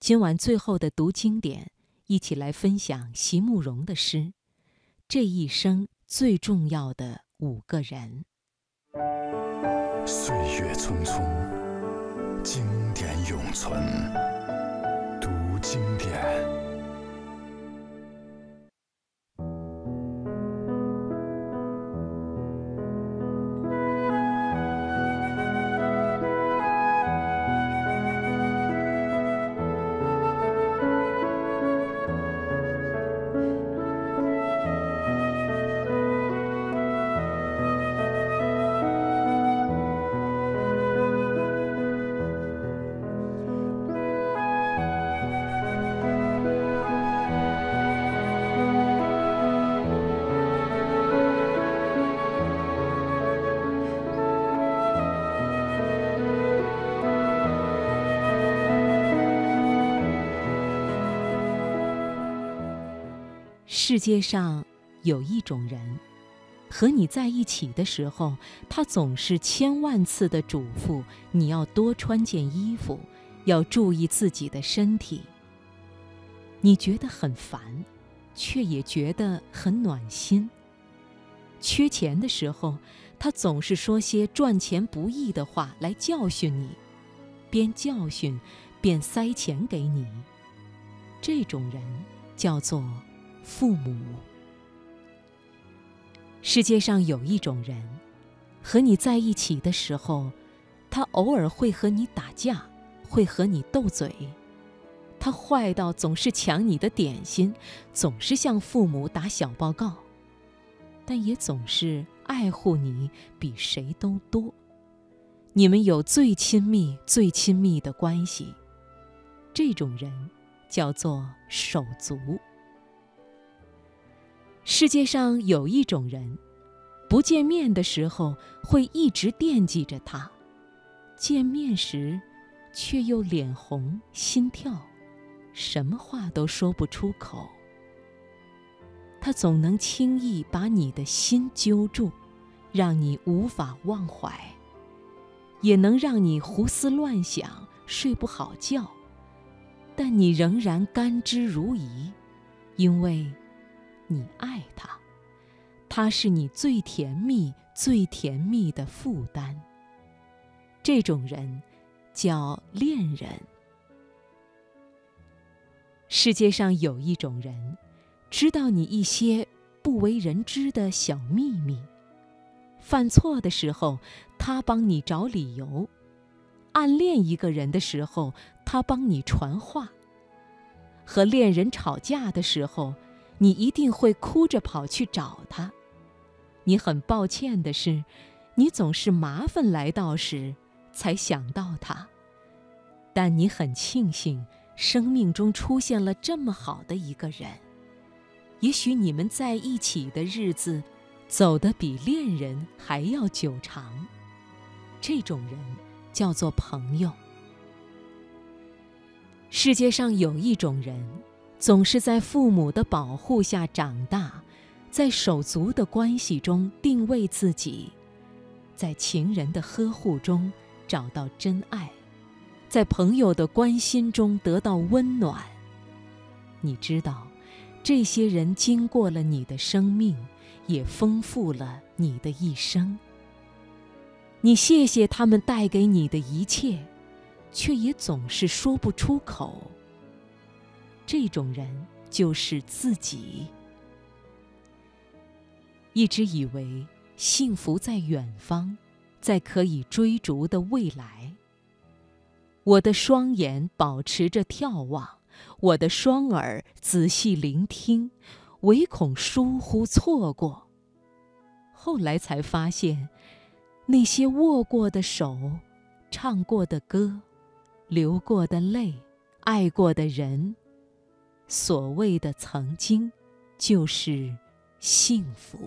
今晚最后的读经典，一起来分享席慕容的诗《这一生最重要的五个人》。岁月匆匆，经典永存。读经典。世界上有一种人，和你在一起的时候，他总是千万次的嘱咐你要多穿件衣服，要注意自己的身体。你觉得很烦，却也觉得很暖心。缺钱的时候，他总是说些赚钱不易的话来教训你，边教训边塞钱给你。这种人叫做。父母。世界上有一种人，和你在一起的时候，他偶尔会和你打架，会和你斗嘴。他坏到总是抢你的点心，总是向父母打小报告，但也总是爱护你比谁都多。你们有最亲密、最亲密的关系。这种人叫做手足。世界上有一种人，不见面的时候会一直惦记着他，见面时，却又脸红心跳，什么话都说不出口。他总能轻易把你的心揪住，让你无法忘怀，也能让你胡思乱想，睡不好觉，但你仍然甘之如饴，因为。你爱他，他是你最甜蜜、最甜蜜的负担。这种人叫恋人。世界上有一种人，知道你一些不为人知的小秘密。犯错的时候，他帮你找理由；暗恋一个人的时候，他帮你传话；和恋人吵架的时候。你一定会哭着跑去找他。你很抱歉的是，你总是麻烦来到时才想到他。但你很庆幸，生命中出现了这么好的一个人。也许你们在一起的日子，走得比恋人还要久长。这种人叫做朋友。世界上有一种人。总是在父母的保护下长大，在手足的关系中定位自己，在情人的呵护中找到真爱，在朋友的关心中得到温暖。你知道，这些人经过了你的生命，也丰富了你的一生。你谢谢他们带给你的一切，却也总是说不出口。这种人就是自己。一直以为幸福在远方，在可以追逐的未来。我的双眼保持着眺望，我的双耳仔细聆听，唯恐疏忽错过。后来才发现，那些握过的手，唱过的歌，流过的泪，爱过的人。所谓的曾经，就是幸福。